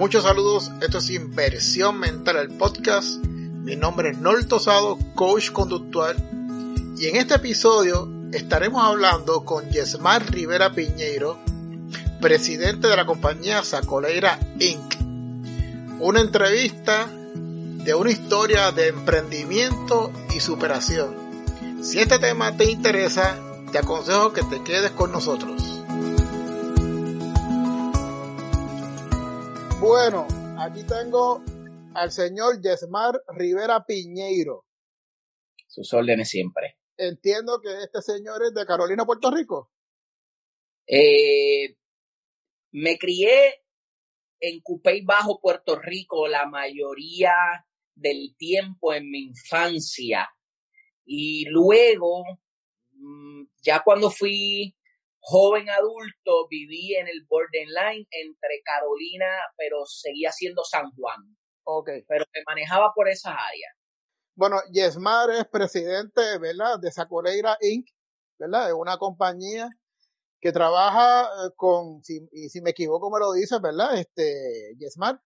Muchos saludos, esto es Inversión Mental, el podcast. Mi nombre es Nol Tosado, coach conductual. Y en este episodio estaremos hablando con Yesmar Rivera Piñeiro, presidente de la compañía Sacoleira Inc. Una entrevista de una historia de emprendimiento y superación. Si este tema te interesa, te aconsejo que te quedes con nosotros. Bueno, aquí tengo al señor Yesmar Rivera Piñeiro. Sus órdenes siempre. Entiendo que este señor es de Carolina, Puerto Rico. Eh, me crié en Cupey Bajo, Puerto Rico, la mayoría del tiempo en mi infancia. Y luego, mm, ya cuando fui joven adulto, viví en el borderline entre Carolina, pero seguía siendo San Juan. Ok. Pero me manejaba por esas áreas. Bueno, Yesmar es presidente, ¿verdad? De Sacoleira Inc., ¿verdad? Es una compañía que trabaja eh, con, si, y si me equivoco me lo dice, ¿verdad? Este, Yesmar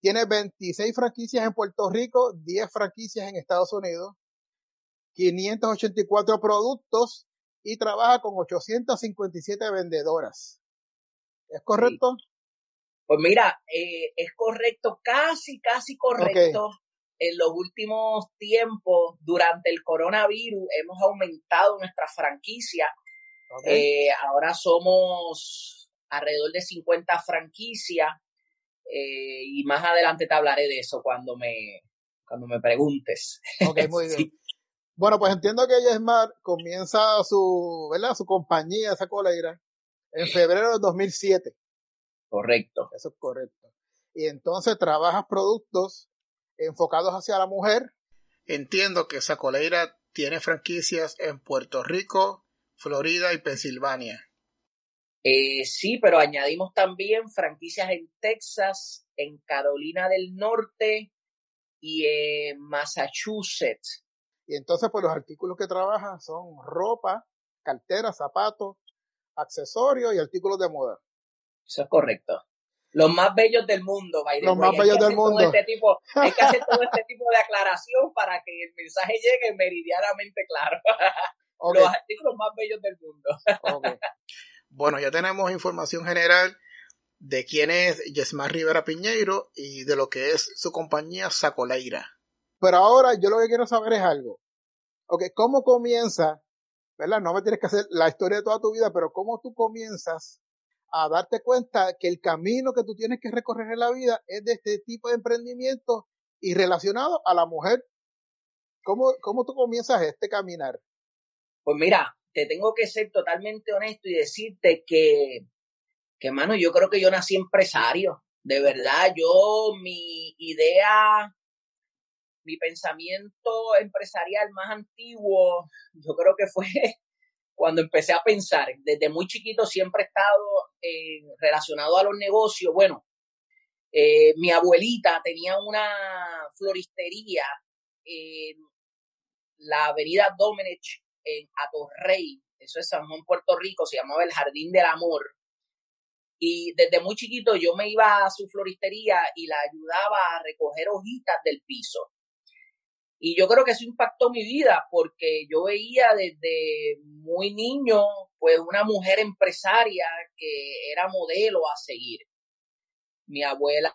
tiene 26 franquicias en Puerto Rico, 10 franquicias en Estados Unidos, 584 productos y trabaja con 857 vendedoras. ¿Es correcto? Sí. Pues mira, eh, es correcto, casi, casi correcto. Okay. En los últimos tiempos, durante el coronavirus, hemos aumentado nuestra franquicia. Okay. Eh, ahora somos alrededor de 50 franquicias eh, y más adelante te hablaré de eso cuando me, cuando me preguntes. Ok, muy bien. sí. Bueno, pues entiendo que Yesmar comienza su, ¿verdad? Su compañía, esa coleira, en febrero de 2007. Correcto. Eso es correcto. Y entonces trabajas productos enfocados hacia la mujer. Entiendo que esa coleira tiene franquicias en Puerto Rico, Florida y Pensilvania. Eh, sí, pero añadimos también franquicias en Texas, en Carolina del Norte y en Massachusetts. Y entonces, pues los artículos que trabajan son ropa, carteras, zapatos, accesorios y artículos de moda. Eso es correcto. Los más bellos del mundo, by Los más bellos del mundo. Este tipo, hay que hacer todo este tipo de aclaración para que el mensaje llegue meridianamente claro. Okay. Los artículos más bellos del mundo. Okay. Bueno, ya tenemos información general de quién es Yesmar Rivera Piñeiro y de lo que es su compañía Sacoleira. Pero ahora yo lo que quiero saber es algo. Ok, ¿cómo comienza? ¿Verdad? No me tienes que hacer la historia de toda tu vida, pero ¿cómo tú comienzas a darte cuenta que el camino que tú tienes que recorrer en la vida es de este tipo de emprendimiento y relacionado a la mujer? ¿Cómo, cómo tú comienzas este caminar? Pues mira, te tengo que ser totalmente honesto y decirte que, que, mano, yo creo que yo nací empresario. De verdad, yo, mi idea mi pensamiento empresarial más antiguo, yo creo que fue cuando empecé a pensar. Desde muy chiquito siempre he estado eh, relacionado a los negocios. Bueno, eh, mi abuelita tenía una floristería en la avenida Domenech en Atorrey, eso es San Juan, Puerto Rico, se llamaba el Jardín del Amor. Y desde muy chiquito yo me iba a su floristería y la ayudaba a recoger hojitas del piso. Y yo creo que eso impactó mi vida porque yo veía desde muy niño, pues una mujer empresaria que era modelo a seguir. Mi abuela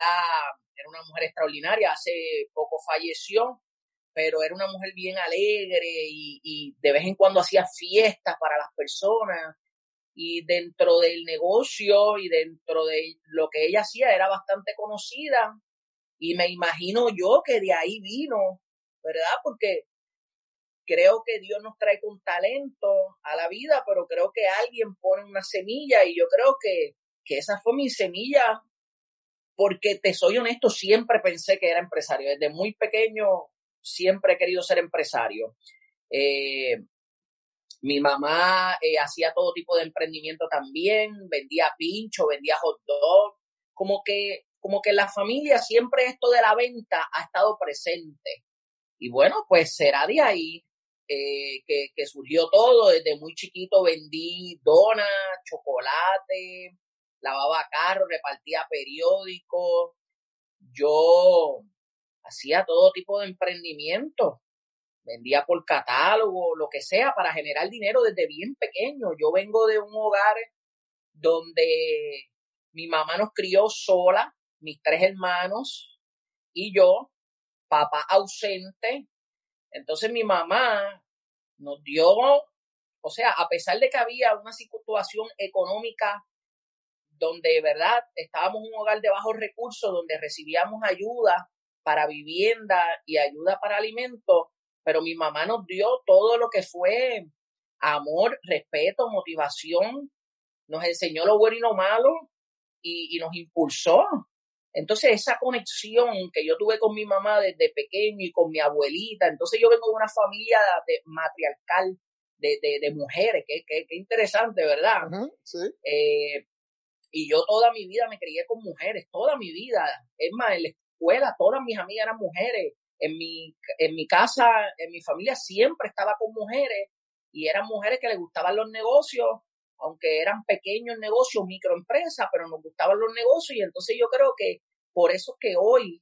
era una mujer extraordinaria, hace poco falleció, pero era una mujer bien alegre y, y de vez en cuando hacía fiestas para las personas. Y dentro del negocio y dentro de lo que ella hacía era bastante conocida. Y me imagino yo que de ahí vino ¿verdad? Porque creo que Dios nos trae con talento a la vida, pero creo que alguien pone una semilla y yo creo que, que esa fue mi semilla, porque te soy honesto, siempre pensé que era empresario. Desde muy pequeño siempre he querido ser empresario. Eh, mi mamá eh, hacía todo tipo de emprendimiento también, vendía pincho, vendía hot dog, como que, como que la familia siempre esto de la venta ha estado presente. Y bueno, pues será de ahí eh, que, surgió todo. Desde muy chiquito vendí donas, chocolate, lavaba carros, repartía periódicos. yo hacía todo tipo de emprendimiento, vendía por catálogo, lo que sea, para generar dinero desde bien pequeño. Yo vengo de un hogar donde mi mamá nos crió sola, mis tres hermanos y yo, papá ausente. Entonces mi mamá nos dio, o sea, a pesar de que había una situación económica donde, ¿verdad? Estábamos en un hogar de bajos recursos, donde recibíamos ayuda para vivienda y ayuda para alimentos, pero mi mamá nos dio todo lo que fue amor, respeto, motivación, nos enseñó lo bueno y lo malo y, nos impulsó. Entonces esa conexión que yo tuve con mi mamá desde pequeño y con mi abuelita, entonces yo vengo de una familia de, matriarcal de, de, mujeres, que, que, interesante, ¿verdad? sí. Eh, y yo toda mi vida me crié con mujeres, toda mi vida. Es más, en la escuela todas mis amigas eran mujeres. En mi, en mi casa, en mi familia siempre estaba con mujeres y eran mujeres que les gustaban los negocios, aunque eran pequeños negocios, microempresas, pero nos gustaban los negocios y entonces yo creo que por eso que hoy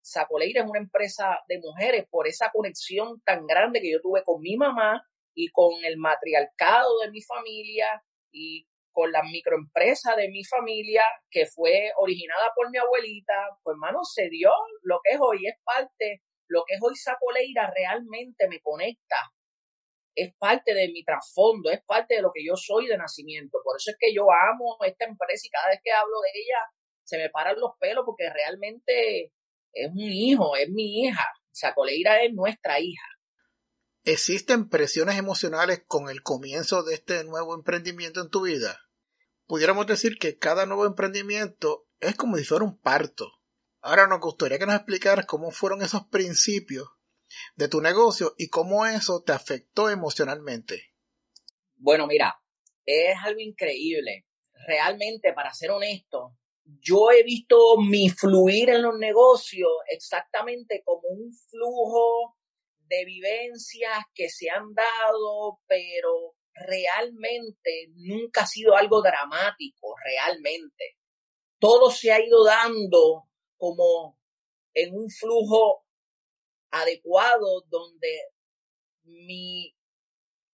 Sacoleira es una empresa de mujeres, por esa conexión tan grande que yo tuve con mi mamá y con el matriarcado de mi familia y con la microempresa de mi familia, que fue originada por mi abuelita, pues hermano, se dio lo que es hoy, es parte, lo que es hoy Sacoleira realmente me conecta, es parte de mi trasfondo, es parte de lo que yo soy de nacimiento. Por eso es que yo amo esta empresa y cada vez que hablo de ella se me paran los pelos porque realmente es un hijo, es mi hija. Sacoleira es nuestra hija. ¿Existen presiones emocionales con el comienzo de este nuevo emprendimiento en tu vida? pudiéramos decir que cada nuevo emprendimiento es como si fuera un parto. Ahora nos gustaría que nos explicaras cómo fueron esos principios de tu negocio y cómo eso te afectó emocionalmente. Bueno, mira, es algo increíble. Realmente, para ser honesto, yo he visto mi fluir en los negocios exactamente como un flujo de vivencias que se han dado, pero realmente nunca ha sido algo dramático, realmente. Todo se ha ido dando como en un flujo adecuado donde mis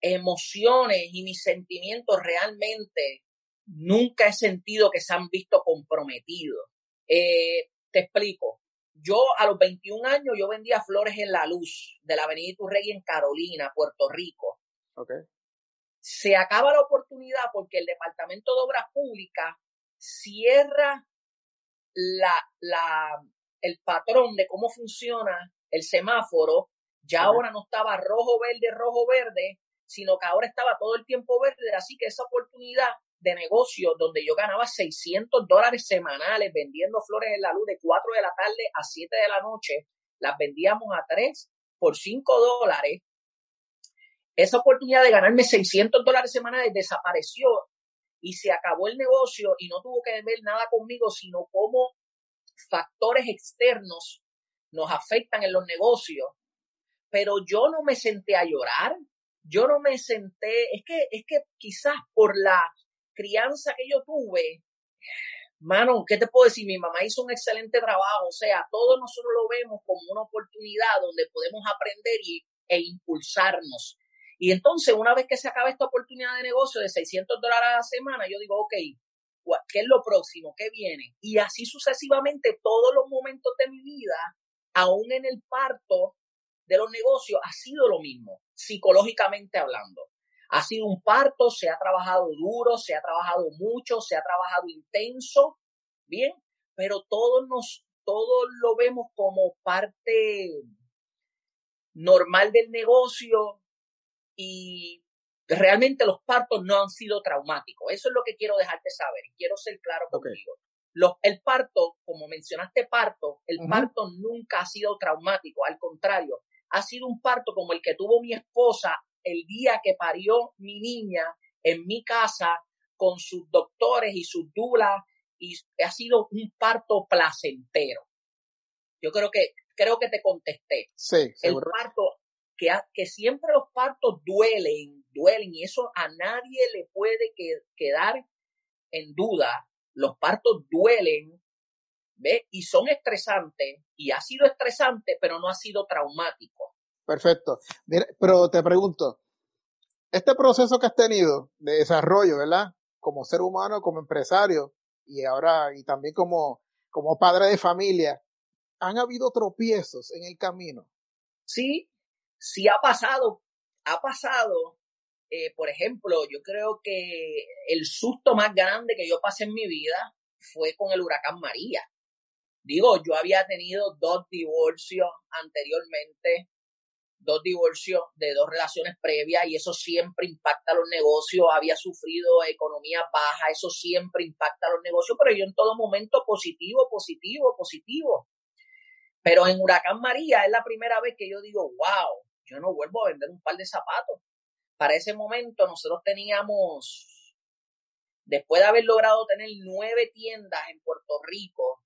emociones y mis sentimientos realmente nunca he sentido que se han visto comprometidos. Eh, te explico. Yo a los 21 años yo vendía flores en la luz de la Avenida Iturrey en Carolina, Puerto Rico. Okay se acaba la oportunidad porque el Departamento de Obras Públicas cierra la, la, el patrón de cómo funciona el semáforo. Ya ahora no estaba rojo, verde, rojo, verde, sino que ahora estaba todo el tiempo verde. Así que esa oportunidad de negocio donde yo ganaba 600 dólares semanales vendiendo flores en la luz de 4 de la tarde a 7 de la noche, las vendíamos a 3 por 5 dólares esa oportunidad de ganarme 600 dólares semanales desapareció y se acabó el negocio y no tuvo que ver nada conmigo, sino cómo factores externos nos afectan en los negocios. Pero yo no me senté a llorar, yo no me senté, es que, es que quizás por la crianza que yo tuve, mano, ¿qué te puedo decir? Mi mamá hizo un excelente trabajo, o sea, todos nosotros lo vemos como una oportunidad donde podemos aprender y, e impulsarnos. Y entonces, una vez que se acaba esta oportunidad de negocio de 600 dólares a la semana, yo digo, ok, ¿qué es lo próximo? ¿Qué viene? Y así sucesivamente, todos los momentos de mi vida, aún en el parto de los negocios, ha sido lo mismo, psicológicamente hablando. Ha sido un parto, se ha trabajado duro, se ha trabajado mucho, se ha trabajado intenso, bien, pero todos nos, todos lo vemos como parte normal del negocio, y realmente los partos no han sido traumáticos. Eso es lo que quiero dejarte saber y quiero ser claro contigo. Los, el parto, como mencionaste parto, el parto nunca ha sido traumático, al contrario, ha sido un parto como el que tuvo mi esposa el día que parió mi niña en mi casa con sus doctores y sus dulas y ha sido un parto placentero. Yo creo que creo que te contesté. Sí, el parto que, siempre los partos duelen, duelen, y eso a nadie le puede quedar en duda. Los partos duelen, ¿ves? Y son estresantes, y ha sido estresante, pero no ha sido traumático. Perfecto. Pero te pregunto, este proceso que has tenido de desarrollo, ¿verdad? Como ser humano, como empresario, y ahora, y también como, como padre de familia, ¿han habido tropiezos en el camino? Sí, sí ha pasado, ha pasado. Eh, por ejemplo, yo creo que el susto más grande que yo pasé en mi vida fue con el huracán María. Digo, yo había tenido dos divorcios anteriormente, dos divorcios de dos relaciones previas y eso siempre impacta los negocios. Había sufrido economía baja, eso siempre impacta los negocios, pero yo en todo momento positivo, positivo, positivo. Pero en Huracán María es la primera vez que yo digo, wow, yo no vuelvo a vender un par de zapatos. Para ese momento nosotros teníamos, después de haber logrado tener nueve tiendas en Puerto Rico,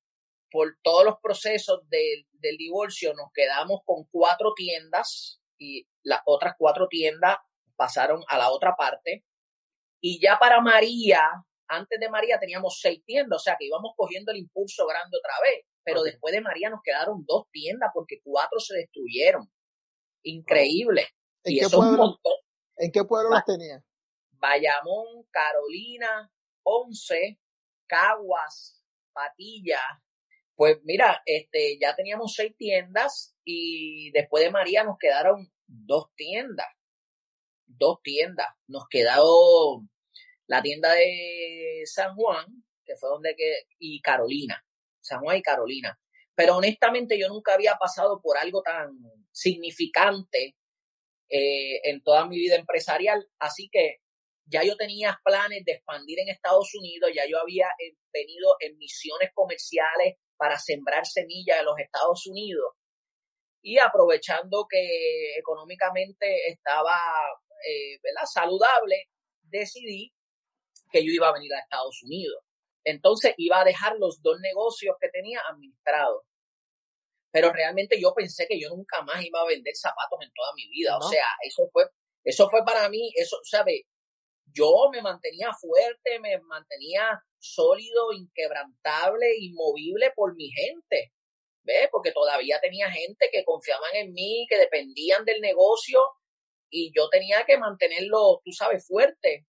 por todos los procesos del, divorcio nos quedamos con cuatro tiendas y las otras cuatro tiendas pasaron a la otra parte. Y ya para María, antes de María teníamos seis tiendas, o sea que íbamos cogiendo el impulso grande otra vez. Pero después de María nos quedaron dos tiendas porque cuatro se destruyeron. Increíble. ¿En, qué, pueblo, ¿en qué pueblo las tenía? Bayamón, Carolina, Once, Caguas, Patilla, pues mira, este, ya teníamos seis tiendas y después de María nos quedaron dos tiendas. Dos tiendas. Nos quedó la tienda de San Juan, que fue donde que, y Carolina. San Juan y Carolina. Pero honestamente yo nunca había pasado por algo tan significante eh, en toda mi vida empresarial, así que ya yo tenía planes de expandir en Estados Unidos, ya yo había eh, venido en misiones comerciales para sembrar semillas en los Estados Unidos. Y aprovechando que económicamente estaba eh, saludable, decidí que yo iba a venir a Estados Unidos. Entonces iba a dejar los dos negocios que tenía administrados. Pero realmente yo pensé que yo nunca más iba a vender zapatos en toda mi vida. O sea, eso fue, eso fue para mí, eso, ¿sabe? Yo me mantenía fuerte, me mantenía sólido, inquebrantable, inmovible por mi gente. ¿Ves? Porque todavía tenía gente que confiaban en mí, que dependían del negocio y yo tenía que mantenerlo, tú sabes, fuerte.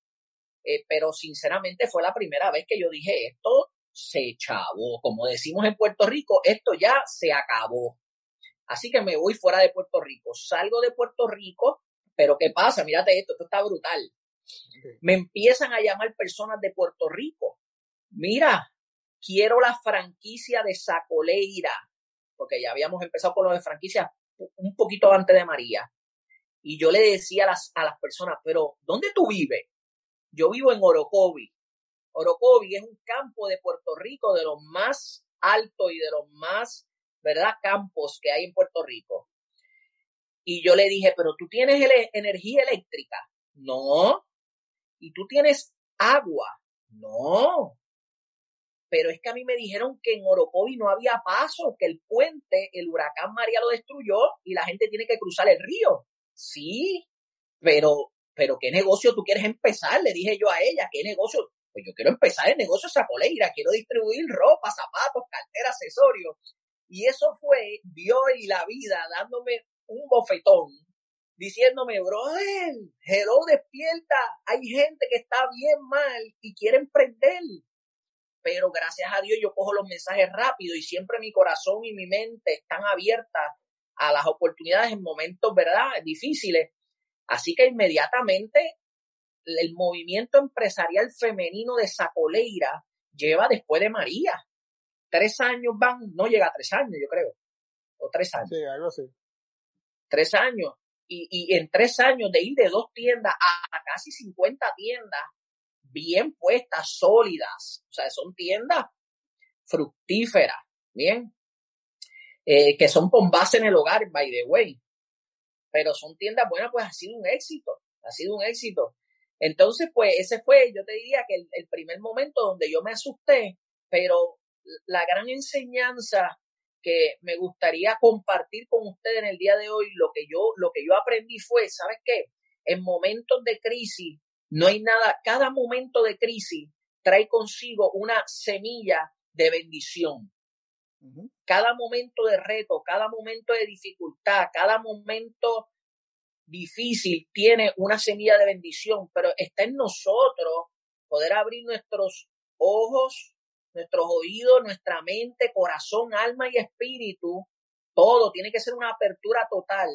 Eh, pero sinceramente fue la primera vez que yo dije, esto se chavó. Como decimos en Puerto Rico, esto ya se acabó. Así que me voy fuera de Puerto Rico. Salgo de Puerto Rico, pero ¿qué pasa? Mírate esto, esto está brutal. Me empiezan a llamar personas de Puerto Rico mira, quiero la franquicia de Sacoleira, porque ya habíamos empezado con lo de franquicia un poquito antes de María. Y yo le decía a las, a las personas, pero ¿dónde tú vives? Yo vivo en Orocovi. Orocovi es un campo de Puerto Rico de los más altos y de los más, ¿verdad?, campos que hay en Puerto Rico. Y yo le dije, pero tú tienes energía eléctrica. No. ¿Y tú tienes agua? No pero es que a mí me dijeron que en Orocovi no había paso, que el puente, el huracán María lo destruyó y la gente tiene que cruzar el río. Sí, pero, pero ¿qué negocio tú quieres empezar? Le dije yo a ella, ¿qué negocio? Pues yo quiero empezar el negocio Zapoleira, quiero distribuir ropa, zapatos, cartera, accesorios. Y eso fue Dios y la vida dándome un bofetón, diciéndome, brother, hello, despierta, hay gente que está bien mal y quiere emprender pero gracias a Dios yo cojo los mensajes rápido y siempre mi corazón y mi mente están abiertas a las oportunidades en momentos, ¿verdad?, difíciles. Así que inmediatamente el movimiento empresarial femenino de Sacoleira lleva después de María. Tres años van, no llega a tres años, yo creo. O tres años. Sí, algo así. Tres años. Y, y en tres años de ir de dos tiendas a casi 50 tiendas, bien puestas, sólidas. O sea, son tiendas fructíferas, ¿bien? Eh, que son con base en el hogar, by the way. Pero son tiendas buenas, pues ha sido un éxito, ha sido un éxito. Entonces, pues ese fue, yo te diría que el, primer momento donde yo me asusté, pero la gran enseñanza que me gustaría compartir con ustedes en el día de hoy, lo que yo, lo que yo aprendí fue, ¿sabes qué? En momentos de crisis, no hay nada, cada momento de crisis trae consigo una semilla de bendición. Cada momento de reto, cada momento de dificultad, cada momento difícil tiene una semilla de bendición, pero está en nosotros poder abrir nuestros ojos, nuestros oídos, nuestra mente, corazón, alma y espíritu. Todo tiene que ser una apertura total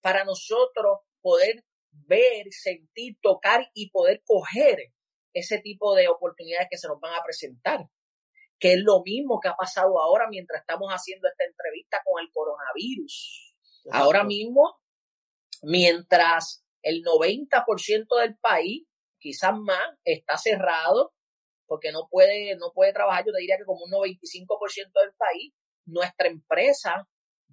para nosotros poder ver, sentir, tocar y poder coger ese tipo de oportunidades que se nos van a presentar. Que es lo mismo que ha pasado ahora mientras estamos haciendo esta entrevista con el coronavirus. Ahora mismo, mientras el 90% del país, quizás más, está cerrado porque no puede, no puede trabajar, yo te diría que como un 95% del país, nuestra empresa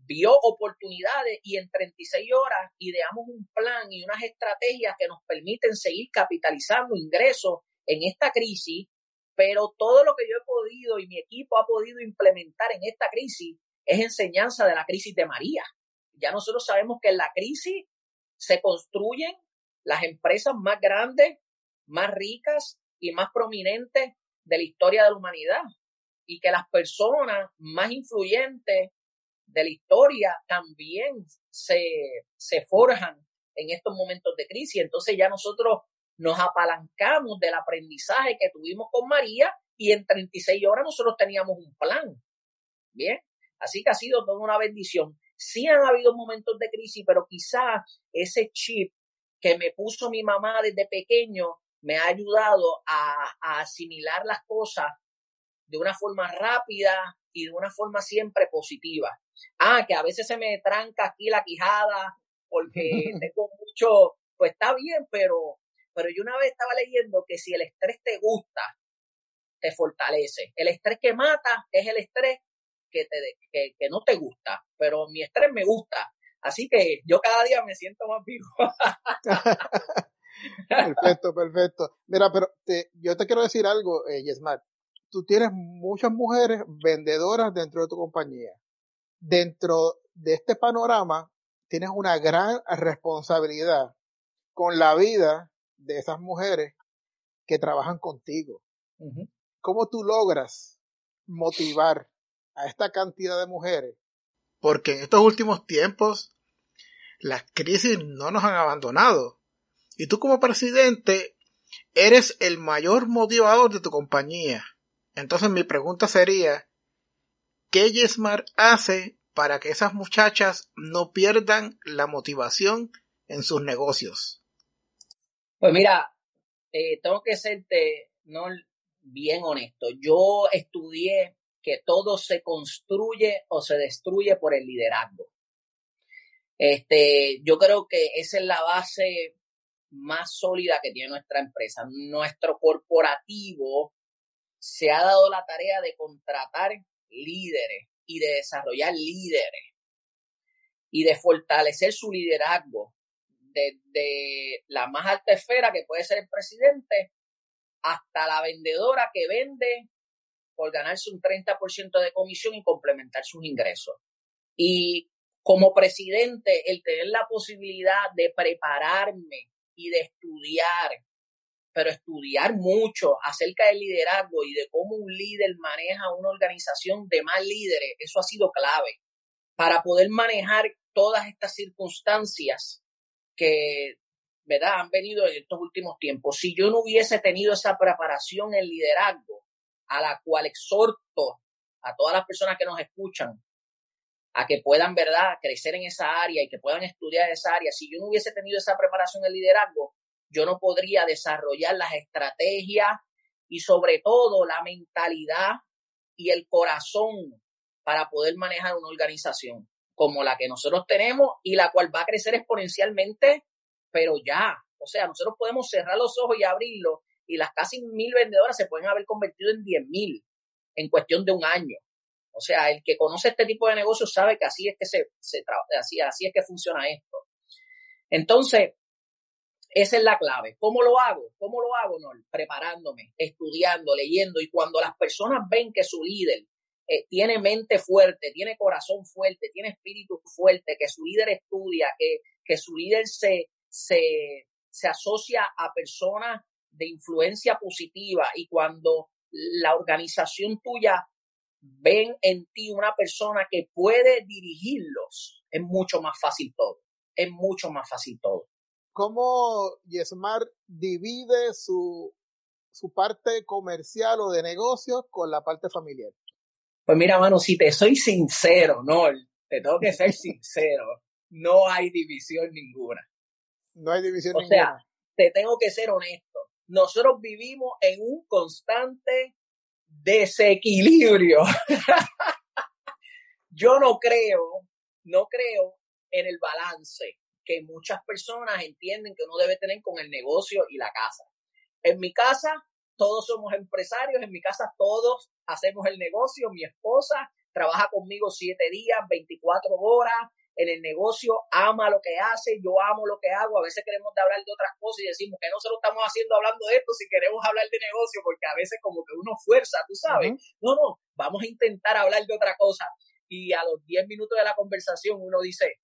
vio oportunidades y en 36 horas ideamos un plan y unas estrategias que nos permiten seguir capitalizando ingresos en esta crisis, pero todo lo que yo he podido y mi equipo ha podido implementar en esta crisis es enseñanza de la crisis de María. Ya nosotros sabemos que en la crisis se construyen las empresas más grandes, más ricas y más prominentes de la historia de la humanidad y que las personas más influyentes de la historia también se, se forjan en estos momentos de crisis. Entonces ya nosotros nos apalancamos del aprendizaje que tuvimos con María y en 36 horas nosotros teníamos un plan. Bien, así que ha sido toda una bendición. Sí han habido momentos de crisis, pero quizás ese chip que me puso mi mamá desde pequeño me ha ayudado a, a asimilar las cosas de una forma rápida y de una forma siempre positiva. Ah, que a veces se me tranca aquí la quijada porque tengo mucho, pues está bien, pero, pero yo una vez estaba leyendo que si el estrés te gusta, te fortalece. El estrés que mata es el estrés que, te, que, que no te gusta, pero mi estrés me gusta. Así que yo cada día me siento más vivo. perfecto, perfecto. Mira, pero te, yo te quiero decir algo, eh, Yesmat. Tú tienes muchas mujeres vendedoras dentro de tu compañía dentro de este panorama tienes una gran responsabilidad con la vida de esas mujeres que trabajan contigo. ¿Cómo tú logras motivar a esta cantidad de mujeres? Porque en estos últimos tiempos las crisis no nos han abandonado. Y tú como presidente eres el mayor motivador de tu compañía. Entonces mi pregunta sería, ¿Qué Yesmar hace para que esas muchachas no pierdan la motivación en sus negocios? Pues mira, eh, tengo que serte no bien honesto. Yo estudié que todo se construye o se destruye por el liderazgo. Este, yo creo que esa es la base más sólida que tiene nuestra empresa. Nuestro corporativo se ha dado la tarea de contratar líderes y de desarrollar líderes y de fortalecer su liderazgo desde la más alta esfera que puede ser el presidente hasta la vendedora que vende por ganarse un 30% de comisión y complementar sus ingresos. Y como presidente, el tener la posibilidad de prepararme y de estudiar pero estudiar mucho acerca del liderazgo y de cómo un líder maneja una organización de más líderes, eso ha sido clave para poder manejar todas estas circunstancias que, ¿verdad?, han venido en estos últimos tiempos. Si yo no hubiese tenido esa preparación en liderazgo, a la cual exhorto a todas las personas que nos escuchan a que puedan, ¿verdad?, crecer en esa área y que puedan estudiar esa área. Si yo no hubiese tenido esa preparación en liderazgo, yo no podría desarrollar las estrategias y sobre todo la mentalidad y el corazón para poder manejar una organización como la que nosotros tenemos y la cual va a crecer exponencialmente, pero ya, o sea, nosotros podemos cerrar los ojos y abrirlos y las casi mil vendedoras se pueden haber convertido en diez mil en cuestión de un año. O sea, el que conoce este tipo de negocios sabe que así es que se, se así, así es que funciona esto. Entonces, esa es la clave. ¿Cómo lo hago? ¿Cómo lo hago, no? Preparándome, estudiando, leyendo. Y cuando las personas ven que su líder eh, tiene mente fuerte, tiene corazón fuerte, tiene espíritu fuerte, que su líder estudia, que, que su líder se, se, se asocia a personas de influencia positiva y cuando la organización tuya ven en ti una persona que puede dirigirlos, es mucho más fácil todo. Es mucho más fácil todo. ¿Cómo Yesmar divide su, su parte comercial o de negocios con la parte familiar? Pues mira, mano, si te soy sincero, no, te tengo que ser sincero, no hay división ninguna. No hay división o ninguna. sea, te tengo que ser honesto. Nosotros vivimos en un constante desequilibrio. Yo no creo, no creo en el balance que muchas personas entienden que uno debe tener con el negocio y la casa. En mi casa, todos somos empresarios, en mi casa todos hacemos el negocio, mi esposa trabaja conmigo siete días, 24 horas, en el negocio, ama lo que hace, yo amo lo que hago, a veces queremos hablar de otras cosas y decimos que no se lo estamos haciendo hablando de esto si queremos hablar de negocio, porque a veces como que uno fuerza, tú sabes, no, no, vamos a intentar hablar de otra cosa. Y a los 10 minutos de la conversación uno dice,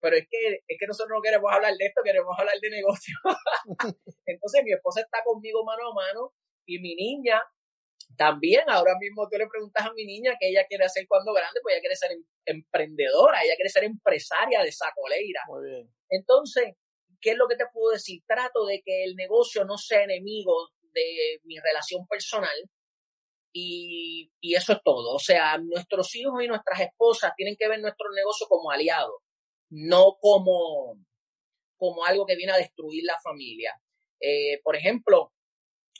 pero es que, es que nosotros no queremos hablar de esto, queremos hablar de negocio. Entonces mi esposa está conmigo mano a mano y mi niña también ahora mismo tú le preguntas a mi niña qué ella quiere hacer cuando grande, pues ella quiere ser em, emprendedora, ella quiere ser empresaria de sacoleira. Muy bien. Entonces, ¿qué es lo que te puedo decir? Trato de que el negocio no sea enemigo de mi relación personal y, y eso es todo. O sea, nuestros hijos y nuestras esposas tienen que ver nuestro negocio como aliados, no como, como algo que viene a destruir la familia. Eh, por ejemplo,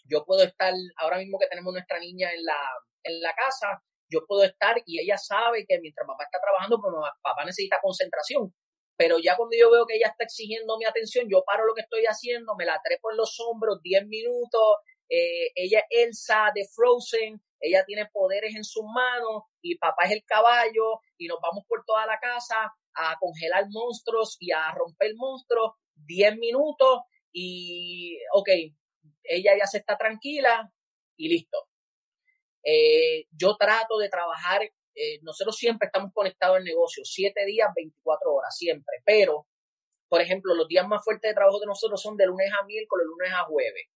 yo puedo estar, ahora mismo que tenemos nuestra niña en la, en la casa, yo puedo estar y ella sabe que mientras papá está trabajando, pues papá necesita concentración. Pero ya cuando yo veo que ella está exigiendo mi atención, yo paro lo que estoy haciendo, me la trepo en los hombros 10 minutos. Eh, ella es Elsa de Frozen, ella tiene poderes en sus manos y papá es el caballo y nos vamos por toda la casa a congelar monstruos y a romper monstruos 10 minutos y, ok, ella ya se está tranquila y listo. Eh, yo trato de trabajar, eh, nosotros siempre estamos conectados al negocio, siete días, 24 horas, siempre, pero, por ejemplo, los días más fuertes de trabajo de nosotros son de lunes a miércoles, lunes a jueves.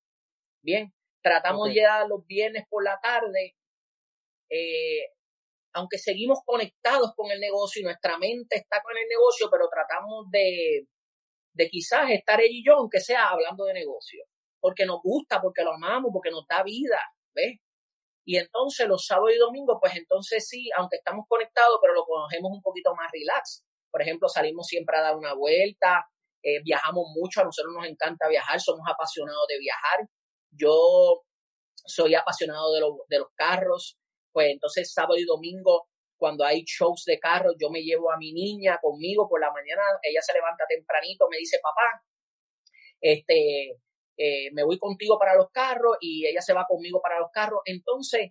Bien, tratamos de llegar los viernes por la tarde, eh, aunque seguimos conectados con el negocio y nuestra mente está con el negocio, pero tratamos de, de quizás estar ella y yo, aunque sea hablando de negocio porque nos gusta, porque lo amamos, porque nos da vida, ¿ves? Y entonces los sábados y domingos, pues entonces sí, aunque estamos conectados, pero lo cogemos un poquito más relax. Por ejemplo, salimos siempre a dar una vuelta, eh, viajamos mucho, a nosotros nos encanta viajar, somos apasionados de viajar. Yo soy apasionado de, de los carros, pues entonces sábado y domingo, cuando hay shows de carros, yo me llevo a mi niña conmigo por la mañana, ella se levanta tempranito, me dice, papá, este, eh, me voy contigo para los carros y ella se va conmigo para los carros. Entonces,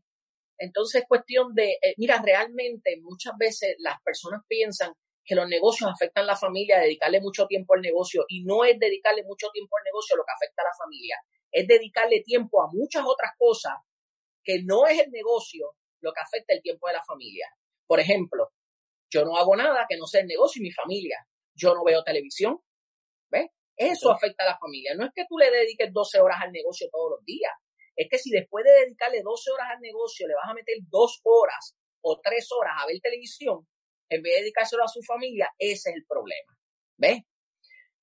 entonces es cuestión de, eh, mira, realmente muchas veces las personas piensan que los negocios afectan a la familia, dedicarle mucho tiempo al negocio y no es dedicarle mucho tiempo al negocio lo que afecta a la familia, es dedicarle tiempo a muchas otras cosas que no es el negocio lo que afecta el tiempo de la familia. Por ejemplo, yo no hago nada que no sea el negocio y mi familia. Yo no veo televisión, ¿ves? Eso afecta a la familia. No es que tú le dediques 12 horas al negocio todos los días. Es que si después de dedicarle 12 horas al negocio le vas a meter dos horas o tres horas a ver televisión, en vez de dedicárselo a su familia, ese es el problema. ¿Ves?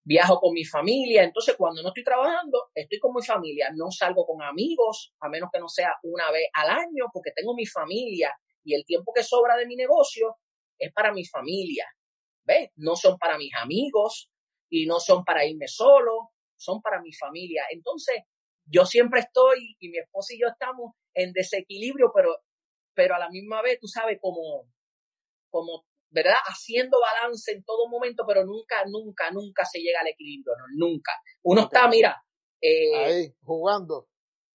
Viajo con mi familia, entonces cuando no estoy trabajando, estoy con mi familia, no salgo con amigos, a menos que no sea una vez al año, porque tengo mi familia y el tiempo que sobra de mi negocio es para mi familia. ¿Ves? No son para mis amigos, y no son para irme solo, son para mi familia. Entonces, yo siempre estoy y mi esposa y yo estamos en desequilibrio, pero, pero a la misma vez, tú sabes, como, como, ¿verdad? Haciendo balance en todo momento, pero nunca, nunca, nunca se llega al equilibrio, no, nunca. Uno está, mira, eh, ahí, jugando.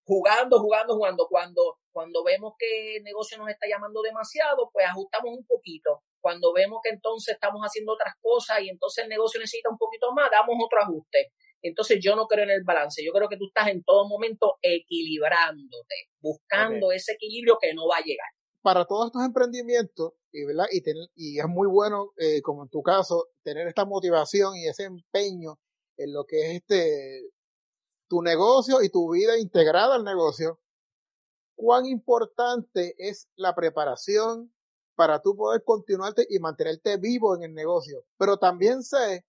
Jugando, jugando, jugando. Cuando, cuando vemos que el negocio nos está llamando demasiado, pues ajustamos un poquito cuando vemos que entonces estamos haciendo otras cosas y entonces el negocio necesita un poquito más, damos otro ajuste. Entonces yo no creo en el balance, yo creo que tú estás en todo momento equilibrándote, buscando ese equilibrio que no va a llegar. Para todos estos emprendimientos, y, ¿verdad? y, y es muy bueno, eh, como en tu caso, tener esta motivación y ese empeño en lo que es este tu negocio y tu vida integrada al negocio. cuán importante es la preparación para tú poder continuarte y mantenerte vivo en el negocio. Pero también sé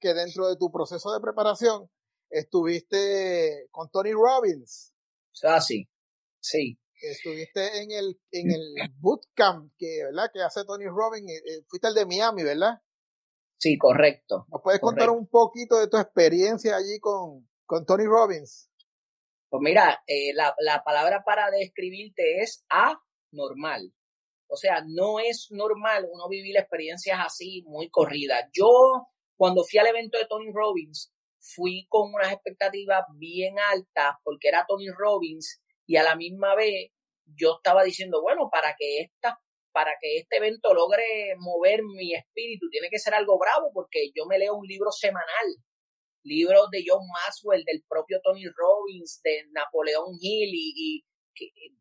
que dentro de tu proceso de preparación estuviste con Tony Robbins. Ah, sí, sí. Estuviste en el, en el bootcamp que, ¿verdad? que hace Tony Robbins. Eh, eh, fuiste el de Miami, ¿verdad? Sí, correcto. ¿Nos puedes contar un poquito de tu experiencia allí con, con Tony Robbins? Pues mira, eh, la, la palabra para describirte es anormal. O sea, no es normal uno vivir experiencias así muy corridas. Yo, cuando fui al evento de Tony Robbins, fui con unas expectativas bien altas porque era Tony Robbins y a la misma vez yo estaba diciendo, bueno, para que esta, para que este evento logre mover mi espíritu, tiene que ser algo bravo porque yo me leo un libro semanal, libros de John Maxwell, del propio Tony Robbins, de Napoleón Hill y, y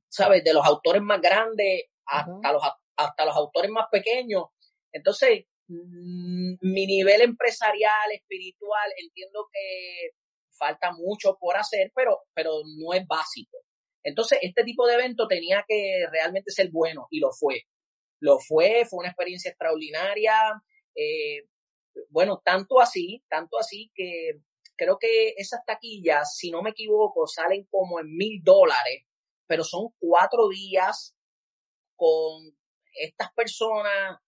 sabes, de los autores más grandes hasta, los, hasta los autores más pequeños. Entonces, mm, mi nivel empresarial, espiritual, entiendo que falta mucho por hacer, pero, pero no es básico. Entonces, este tipo de evento tenía que realmente ser bueno y lo fue. Lo fue, fue una experiencia extraordinaria. Eh, bueno, tanto así, tanto así que creo que esas taquillas, si no me equivoco, salen como en mil dólares, pero son cuatro días con estas personas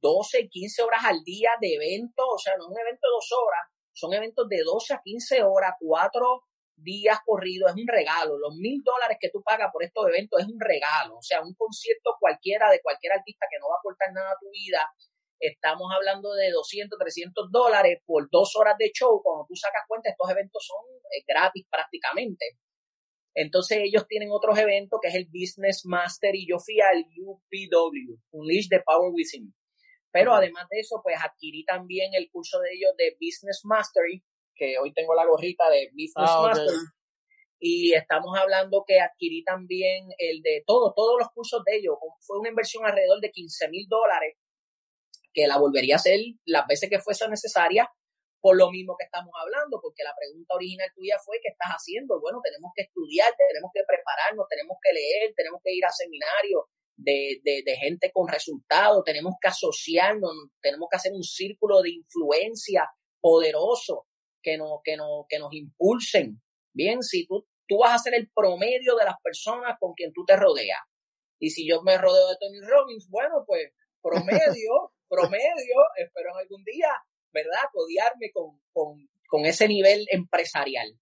12, 15 horas al día de evento, o sea, no es un evento de dos horas, son eventos de 12 a 15 horas, cuatro días corridos, es un regalo. Los mil dólares que tú pagas por estos eventos es un regalo. O sea, un concierto cualquiera de cualquier artista que no va a aportar nada a tu vida, estamos hablando de 200, 300 dólares por dos horas de show. Cuando tú sacas cuenta, estos eventos son eh, gratis prácticamente. Entonces ellos tienen otros eventos que es el Business Master y yo fui al UPW, Unleash the Power Within. Pero además de eso, pues adquirí también el curso de ellos de Business Mastery, que hoy tengo la gorrita de Business ah, Mastery. Y estamos hablando que adquirí también el de todo, todos los cursos de ellos. Fue una inversión alrededor de 15 mil dólares, que la volvería a hacer las veces que fuese necesaria por lo mismo que estamos hablando, porque la pregunta original tuya fue, ¿qué estás haciendo? Bueno, tenemos que estudiar, tenemos que prepararnos, tenemos que leer, tenemos que ir a seminarios de, de, gente con resultados, tenemos que asociarnos, tenemos que hacer un círculo de influencia poderoso que nos, que nos, que nos impulsen. Bien, si tú, tú vas a ser el promedio de las personas con quien tú te rodeas. Y si yo me rodeo de Tony Robbins, bueno, pues promedio, promedio, espero en algún día ¿verdad? Codiarme con, con, con ese nivel empresarial.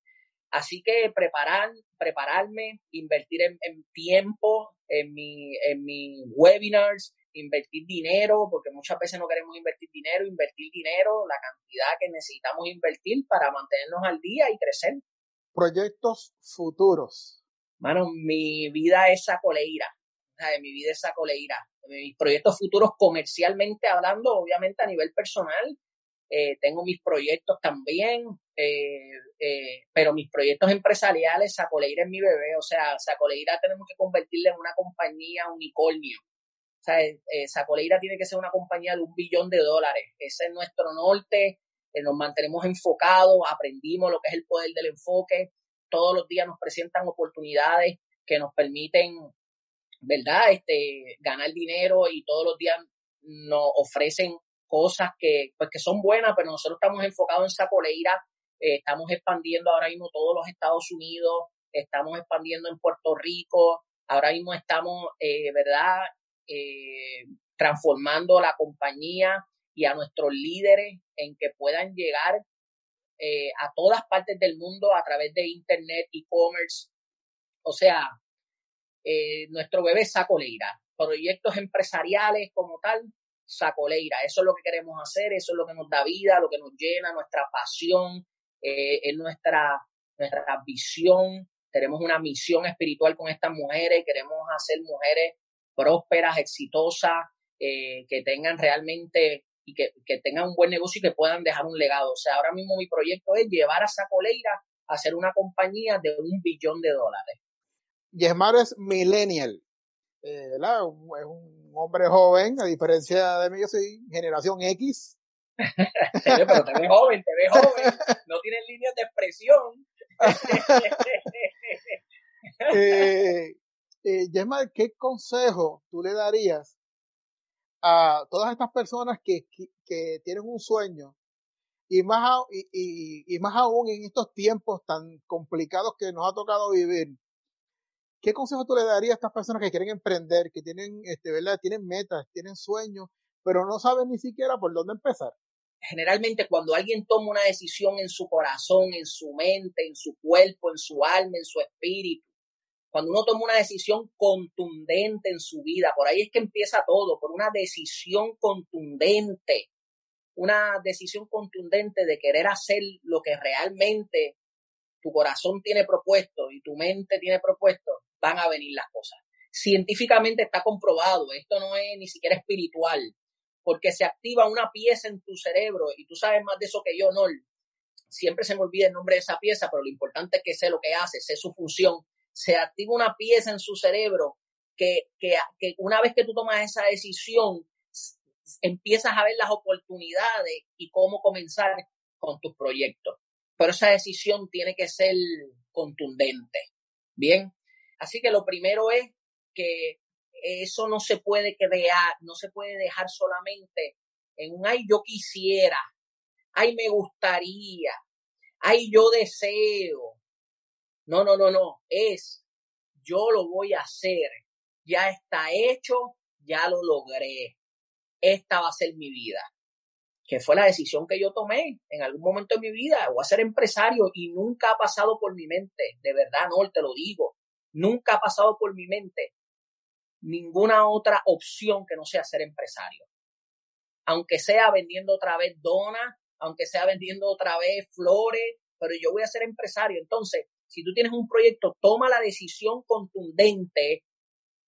Así que preparar, prepararme, invertir en, tiempo, en mi, en mis webinars, invertir dinero, porque muchas veces no queremos invertir dinero, invertir dinero, la cantidad que necesitamos invertir para mantenernos al día y crecer. Proyectos futuros. Mano, mi vida es sacoleira. Mi vida es sacoleira. Mis proyectos futuros comercialmente hablando, obviamente a nivel personal, eh, tengo mis proyectos también, eh, eh, pero mis proyectos empresariales, Sacoleira es mi bebé, o sea, Sacoleira tenemos que convertirla en una compañía unicornio. O sea, Sacoleira tiene que ser una compañía de un billón de dólares. Ese es nuestro norte, nos mantenemos enfocados, aprendimos lo que es el poder del enfoque, todos los días nos presentan oportunidades que nos permiten, ¿verdad? Este, ganar dinero y todos los días nos ofrecen cosas que, pues, que son buenas, pero nosotros estamos enfocados en Sacoleira, eh, estamos expandiendo ahora mismo todos los Estados Unidos, estamos expandiendo en Puerto Rico, ahora mismo estamos, eh, ¿verdad?, eh, transformando la compañía y a nuestros líderes en que puedan llegar a todas partes del mundo a través de Internet, e-commerce. O sea, nuestro bebé Sacoleira, proyectos empresariales como tal, sacoleira. Eso es lo que queremos hacer, eso es lo que nos da vida, lo que nos llena, nuestra pasión, eh, es nuestra, nuestra visión. Tenemos una misión espiritual con estas mujeres, queremos hacer mujeres prósperas, exitosas, eh, que tengan realmente y que, que, tengan un buen negocio y que puedan dejar un legado. O sea, ahora mismo mi proyecto es llevar a Sacoleira a ser una compañía de un billón de dólares. Yesmar es millennial, eh, ¿verdad? Es un hombre joven, a diferencia de mí, yo soy generación X. pero te ves joven, te ves joven, no tienes líneas de expresión. Eh, eh, ¿qué consejo tú le darías a todas estas personas que, que, tienen un sueño y más, y, y, más aún en estos tiempos tan complicados que nos ha tocado vivir? ¿Qué consejo tú le darías a estas personas que quieren emprender, que tienen, este, ¿verdad? tienen metas, tienen sueños, pero no saben ni siquiera por dónde empezar? Generalmente cuando alguien toma una decisión en su corazón, en su mente, en su cuerpo, en su alma, en su espíritu, cuando uno toma una decisión contundente en su vida, por ahí es que empieza todo, por una decisión contundente, una decisión contundente de querer hacer lo que realmente tu corazón tiene propuesto y tu mente tiene propuesto, van a venir las cosas. Científicamente está comprobado, esto no es ni siquiera espiritual, porque se activa una pieza en tu cerebro y tú sabes más de eso que yo, no. Siempre se me olvida el nombre de esa pieza, pero lo importante es que sé lo que hace, sé su función se activa una pieza en su cerebro que, que, que una vez que tú tomas esa decisión, empiezas a ver las oportunidades y cómo comenzar con tus proyectos. Pero esa decisión tiene que ser contundente. Bien. Así que lo primero es que eso no se puede crear, no se puede dejar solamente en un ay, yo quisiera, ay, me gustaría, ay, yo deseo, no, no, no, no. Es yo lo voy a hacer. Ya está hecho, ya lo logré. Esta va a ser mi vida. Que fue la decisión que yo tomé en algún momento de mi vida. Voy a ser empresario y nunca ha pasado por mi mente. De verdad, no, te lo digo. Nunca ha pasado por mi mente ninguna otra opción que no sea ser empresario. Aunque sea vendiendo otra vez donas, aunque sea vendiendo otra vez flores, pero yo voy a ser empresario. Entonces, si tú tienes un proyecto, toma la decisión contundente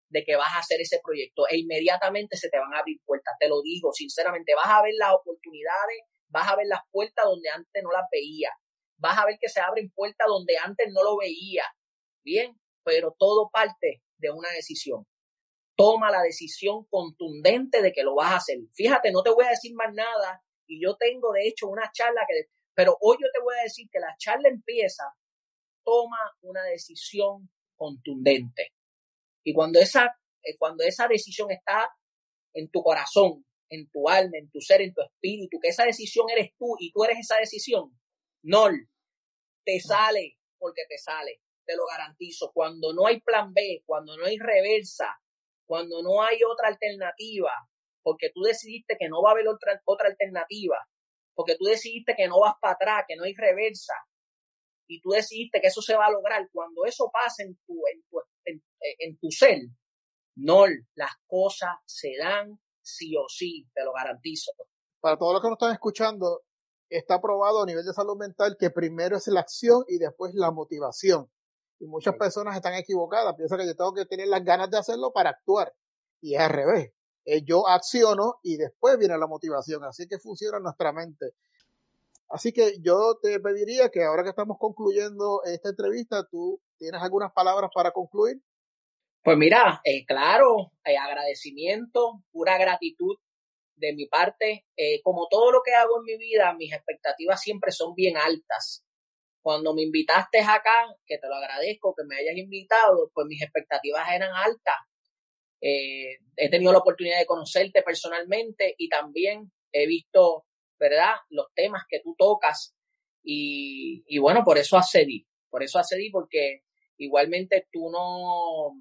de que vas a hacer ese proyecto e inmediatamente se te van a abrir puertas. Te lo digo, sinceramente, vas a ver las oportunidades, vas a ver las puertas donde antes no las veía, vas a ver que se abren puertas donde antes no lo veía. Bien, pero todo parte de una decisión. Toma la decisión contundente de que lo vas a hacer. Fíjate, no te voy a decir más nada y yo tengo de hecho una charla que, pero hoy yo te voy a decir que la charla empieza toma una decisión contundente. Y cuando esa, eh, cuando esa decisión está en tu corazón, en tu alma, en tu ser, en tu espíritu, que esa decisión eres tú y tú eres esa decisión, no, te sale porque te sale, te lo garantizo. Cuando no hay plan B, cuando no hay reversa, cuando no hay otra alternativa, porque tú decidiste que no va a haber otra, otra alternativa, porque tú decidiste que no vas para atrás, que no hay reversa, y tú decidiste que eso se va a lograr, cuando eso pasa en tu, en tu, en, tu ser, no, las cosas se dan sí o sí, te lo garantizo. Para todos los que nos están escuchando, está probado a nivel de salud mental que primero es la acción y después la motivación. Y muchas personas están equivocadas, piensan que yo tengo que tener las ganas de hacerlo para actuar. Y es al revés. Yo acciono y después viene la motivación. Así que funciona nuestra mente. Así que yo te pediría que ahora que estamos concluyendo esta entrevista, tú tienes algunas palabras para concluir. Pues mira, eh, claro, eh, agradecimiento, pura gratitud de mi parte. Eh, como todo lo que hago en mi vida, mis expectativas siempre son bien altas. Cuando me invitaste acá, que te lo agradezco, que me hayas invitado, pues mis expectativas eran altas. he tenido la oportunidad de conocerte personalmente y también he visto ¿verdad? Los temas que tú tocas y, y bueno, por eso accedí, por eso accedí porque igualmente tú no,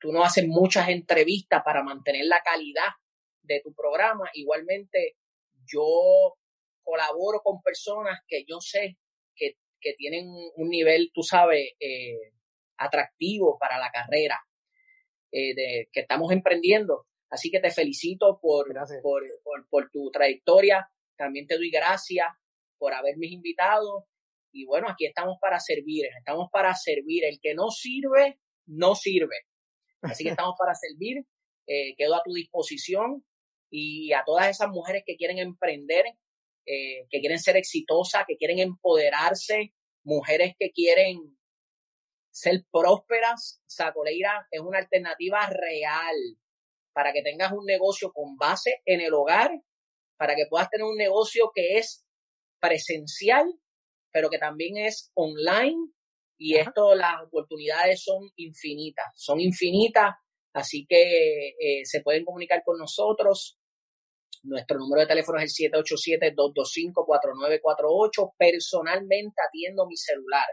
tú, no haces muchas entrevistas para mantener la calidad de tu programa, igualmente yo colaboro con personas que yo sé que, tienen un nivel, tú sabes, eh, atractivo para la carrera eh, de, que estamos emprendiendo. Así que te felicito por, por, por, tu trayectoria. También te doy gracias por haberme invitado. Y bueno, aquí estamos para servir, estamos para servir. El que no sirve, no sirve. Así que estamos para servir. Eh, quedo a tu disposición y a todas esas mujeres que quieren emprender, eh, que quieren ser exitosas, que quieren empoderarse, mujeres que quieren ser prósperas, Sacoleira es una alternativa real para que tengas un negocio con base en el hogar, para que puedas tener un negocio que es presencial, pero que también es online. Y esto, las oportunidades son infinitas, son infinitas, así que eh, se pueden comunicar con nosotros. Nuestro número de teléfono es el 787-225-4948. Personalmente atiendo mi celular.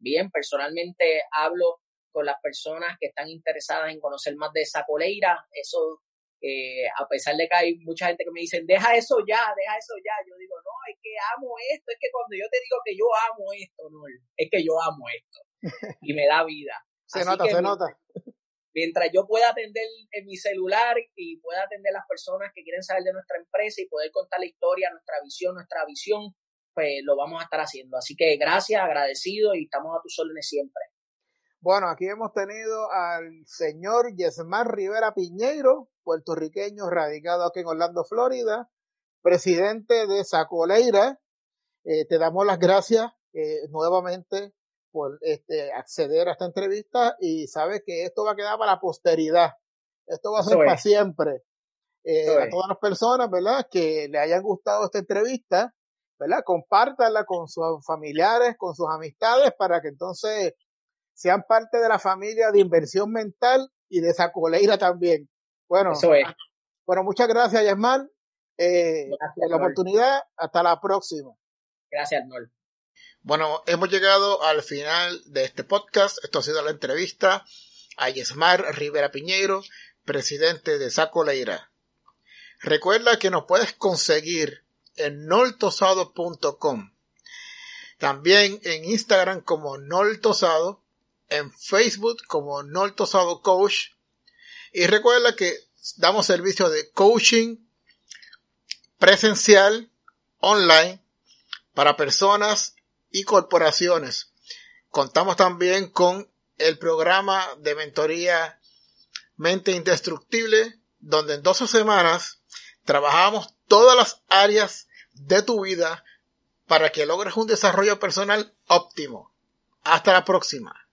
Bien, personalmente hablo con las personas que están interesadas en conocer más de esa coleira. Eso, eh, a pesar de que hay mucha gente que me dice, deja eso ya, deja eso ya. Yo digo, no, es que amo esto. Es que cuando yo te digo que yo amo esto, no, es que yo amo esto. Y me da vida. se nota, se nota. Mientras yo pueda atender en mi celular y pueda atender a las personas que quieren saber de nuestra empresa y poder contar la historia, nuestra visión, nuestra visión, pues lo vamos a estar haciendo. Así que gracias, agradecido y estamos a tus órdenes siempre. Bueno, aquí hemos tenido al señor Yesmar Rivera Piñeiro, puertorriqueño radicado aquí en Orlando, Florida, presidente de Sacoleira. Eh, te damos las gracias eh, nuevamente por este, acceder a esta entrevista y sabes que esto va a quedar para la posteridad. Esto va a ser para siempre. Eh, a todas las personas, ¿verdad? Que le hayan gustado esta entrevista, ¿verdad? Compártanla con sus familiares, con sus amistades, para que entonces sean parte de la familia de inversión mental y de esa coleira también. Bueno, bueno muchas gracias, Yasmán. Eh, la oportunidad. Hasta la próxima. Gracias, Nol. Bueno, hemos llegado al final de este podcast. Esto ha sido la entrevista a Yesmar Rivera Piñeiro, presidente de Sacoleira. Recuerda que nos puedes conseguir en noltosado.com. También en Instagram como Noltosado, en Facebook como Noltosado Coach. Y recuerda que damos servicio de coaching presencial, online, para personas y corporaciones. Contamos también con el programa de mentoría Mente Indestructible, donde en 12 semanas trabajamos todas las áreas de tu vida para que logres un desarrollo personal óptimo. Hasta la próxima.